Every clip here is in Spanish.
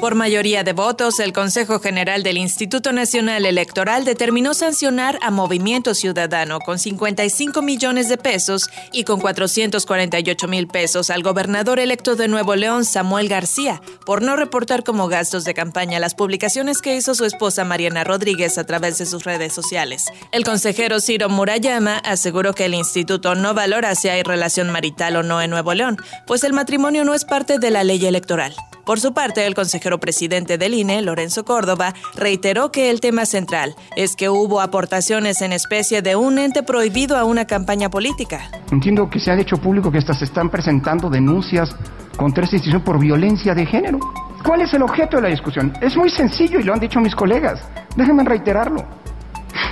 Por mayoría de votos, el Consejo General del Instituto Nacional Electoral determinó sancionar a Movimiento Ciudadano con 55 millones de pesos y con 448 mil pesos al gobernador electo de Nuevo León, Samuel García, por no reportar como gastos de campaña las publicaciones que hizo su esposa Mariana Rodríguez a través de sus redes sociales. El consejero Ciro Murayama aseguró que el instituto no valora si hay relación marital o no en Nuevo León, pues el matrimonio no es parte de la ley electoral. Por su parte, el consejero presidente del INE, Lorenzo Córdoba, reiteró que el tema central es que hubo aportaciones en especie de un ente prohibido a una campaña política. Entiendo que se ha hecho público que estas se están presentando denuncias contra esta institución por violencia de género. ¿Cuál es el objeto de la discusión? Es muy sencillo y lo han dicho mis colegas. Déjenme reiterarlo.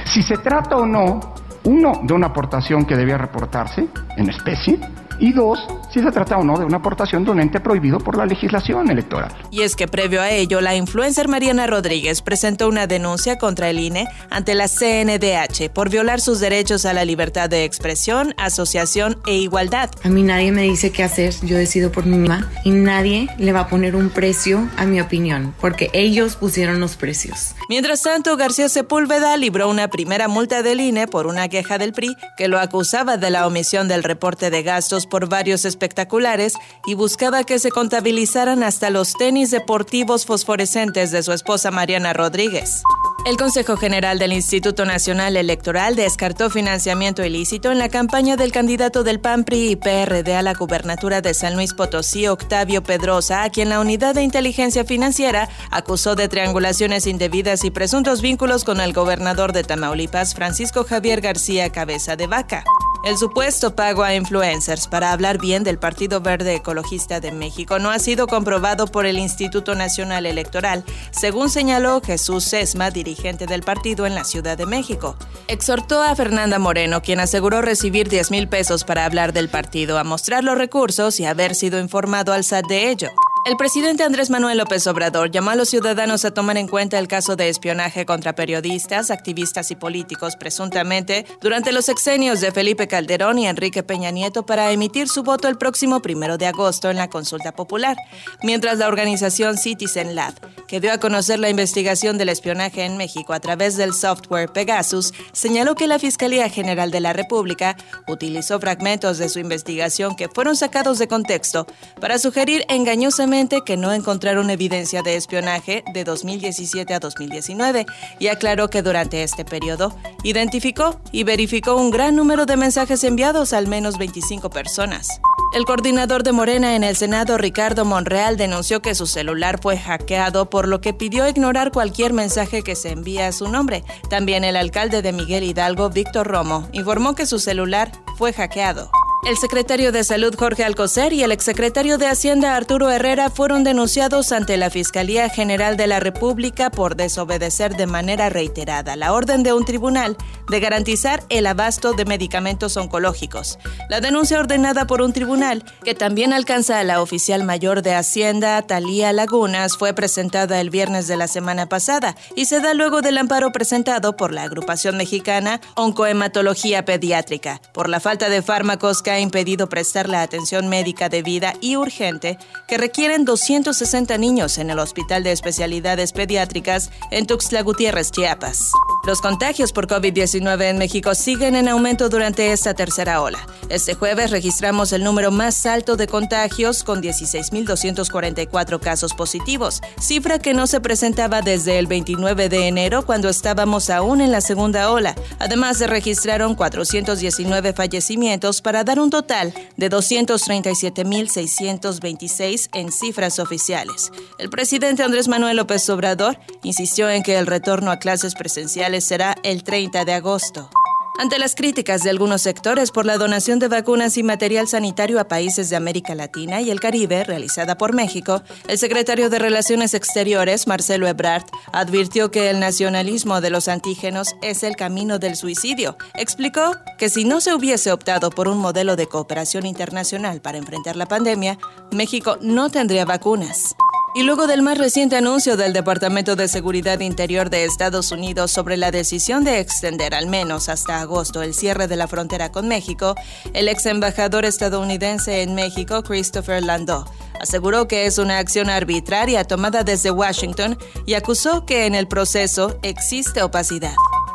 Si se trata o no, uno, de una aportación que debía reportarse en especie, y dos, si se trata o no de una aportación de un ente prohibido por la legislación electoral. Y es que previo a ello, la influencer Mariana Rodríguez presentó una denuncia contra el INE ante la CNDH por violar sus derechos a la libertad de expresión, asociación e igualdad. A mí nadie me dice qué hacer, yo decido por mí misma y nadie le va a poner un precio a mi opinión, porque ellos pusieron los precios. Mientras tanto, García Sepúlveda libró una primera multa del INE por una queja del PRI que lo acusaba de la omisión del reporte de gastos por varios espectaculares y buscaba que se contabilizaran hasta los tenis deportivos fosforescentes de su esposa Mariana Rodríguez. El Consejo General del Instituto Nacional Electoral descartó financiamiento ilícito en la campaña del candidato del PAN PRI y PRD a la gubernatura de San Luis Potosí, Octavio Pedrosa, a quien la Unidad de Inteligencia Financiera acusó de triangulaciones indebidas y presuntos vínculos con el gobernador de Tamaulipas, Francisco Javier García Cabeza de Vaca. El supuesto pago a influencers para hablar bien del Partido Verde Ecologista de México no ha sido comprobado por el Instituto Nacional Electoral, según señaló Jesús Sesma, dirigente del partido en la Ciudad de México. Exhortó a Fernanda Moreno, quien aseguró recibir 10 mil pesos para hablar del partido, a mostrar los recursos y haber sido informado al SAT de ello. El presidente Andrés Manuel López Obrador llamó a los ciudadanos a tomar en cuenta el caso de espionaje contra periodistas, activistas y políticos presuntamente durante los exenios de Felipe Calderón y Enrique Peña Nieto para emitir su voto el próximo primero de agosto en la consulta popular, mientras la organización Citizen Lab, que dio a conocer la investigación del espionaje en México a través del software Pegasus, señaló que la Fiscalía General de la República utilizó fragmentos de su investigación que fueron sacados de contexto para sugerir engañosamente que no encontraron evidencia de espionaje de 2017 a 2019 y aclaró que durante este periodo identificó y verificó un gran número de mensajes enviados a al menos 25 personas. El coordinador de Morena en el Senado, Ricardo Monreal, denunció que su celular fue hackeado, por lo que pidió ignorar cualquier mensaje que se envíe a su nombre. También el alcalde de Miguel Hidalgo, Víctor Romo, informó que su celular fue hackeado. El secretario de Salud Jorge Alcocer y el exsecretario de Hacienda Arturo Herrera fueron denunciados ante la Fiscalía General de la República por desobedecer de manera reiterada la orden de un tribunal de garantizar el abasto de medicamentos oncológicos. La denuncia ordenada por un tribunal, que también alcanza a la oficial mayor de Hacienda, Talía Lagunas, fue presentada el viernes de la semana pasada y se da luego del amparo presentado por la agrupación mexicana Oncohematología Pediátrica por la falta de fármacos que ha impedido prestar la atención médica debida y urgente que requieren 260 niños en el Hospital de Especialidades Pediátricas en Tuxtla Gutiérrez, Chiapas. Los contagios por COVID-19 en México siguen en aumento durante esta tercera ola. Este jueves registramos el número más alto de contagios con 16.244 casos positivos, cifra que no se presentaba desde el 29 de enero cuando estábamos aún en la segunda ola. Además, se registraron 419 fallecimientos para dar un total de 237.626 en cifras oficiales. El presidente Andrés Manuel López Obrador insistió en que el retorno a clases presenciales será el 30 de agosto. Ante las críticas de algunos sectores por la donación de vacunas y material sanitario a países de América Latina y el Caribe realizada por México, el secretario de Relaciones Exteriores, Marcelo Ebrard, advirtió que el nacionalismo de los antígenos es el camino del suicidio. Explicó que si no se hubiese optado por un modelo de cooperación internacional para enfrentar la pandemia, México no tendría vacunas. Y luego del más reciente anuncio del Departamento de Seguridad Interior de Estados Unidos sobre la decisión de extender al menos hasta agosto el cierre de la frontera con México, el ex embajador estadounidense en México, Christopher Landau, aseguró que es una acción arbitraria tomada desde Washington y acusó que en el proceso existe opacidad.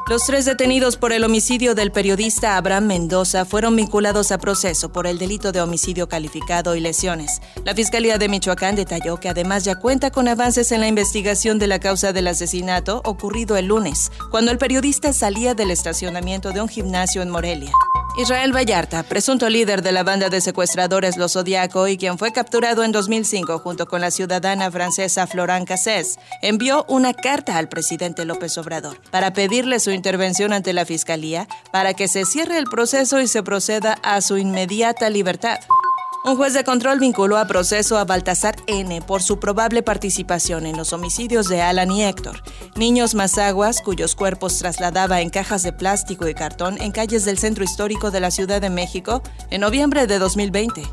Los tres detenidos por el homicidio del periodista Abraham Mendoza fueron vinculados a proceso por el delito de homicidio calificado y lesiones. La Fiscalía de Michoacán detalló que además ya cuenta con avances en la investigación de la causa del asesinato ocurrido el lunes, cuando el periodista salía del estacionamiento de un gimnasio en Morelia. Israel Vallarta, presunto líder de la banda de secuestradores Los Zodiaco y quien fue capturado en 2005 junto con la ciudadana francesa Florent Cassés, envió una carta al presidente López Obrador para pedirle su intervención ante la Fiscalía para que se cierre el proceso y se proceda a su inmediata libertad. Un juez de control vinculó a proceso a Baltasar N. por su probable participación en los homicidios de Alan y Héctor, niños mazaguas cuyos cuerpos trasladaba en cajas de plástico y cartón en calles del centro histórico de la Ciudad de México en noviembre de 2020.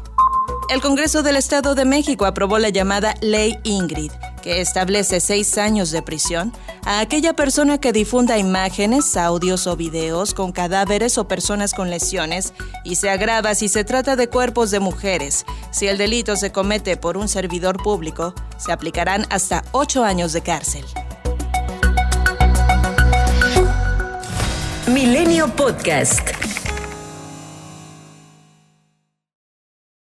El Congreso del Estado de México aprobó la llamada Ley Ingrid, que establece seis años de prisión a aquella persona que difunda imágenes, audios o videos con cadáveres o personas con lesiones y se agrava si se trata de cuerpos de mujeres. Si el delito se comete por un servidor público, se aplicarán hasta ocho años de cárcel. Milenio Podcast.